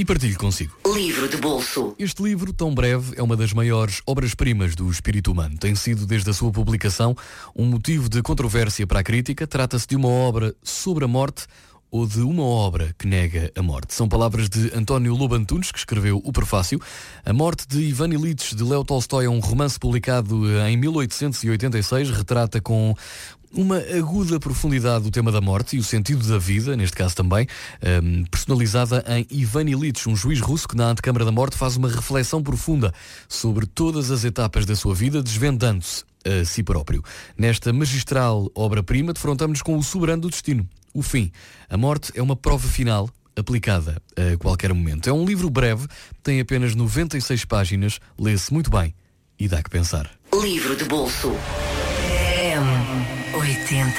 e partilho consigo. Livro de bolso. Este livro, tão breve, é uma das maiores obras-primas do espírito humano. Tem sido, desde a sua publicação, um motivo de controvérsia para a crítica. Trata-se de uma obra sobre a morte ou de uma obra que nega a morte. São palavras de António Lobantunes, que escreveu o prefácio. A morte de Ivan Illich, de Leo Tolstói, é um romance publicado em 1886, retrata com uma aguda profundidade do tema da morte e o sentido da vida, neste caso também, um, personalizada em Ivan Illich, um juiz russo que na Antecâmara da Morte faz uma reflexão profunda sobre todas as etapas da sua vida, desvendando-se a si próprio. Nesta magistral obra-prima, defrontamos com o soberano do destino, o fim. A morte é uma prova final aplicada a qualquer momento. É um livro breve, tem apenas 96 páginas, lê-se muito bem e dá que pensar. Livro de bolso. M80.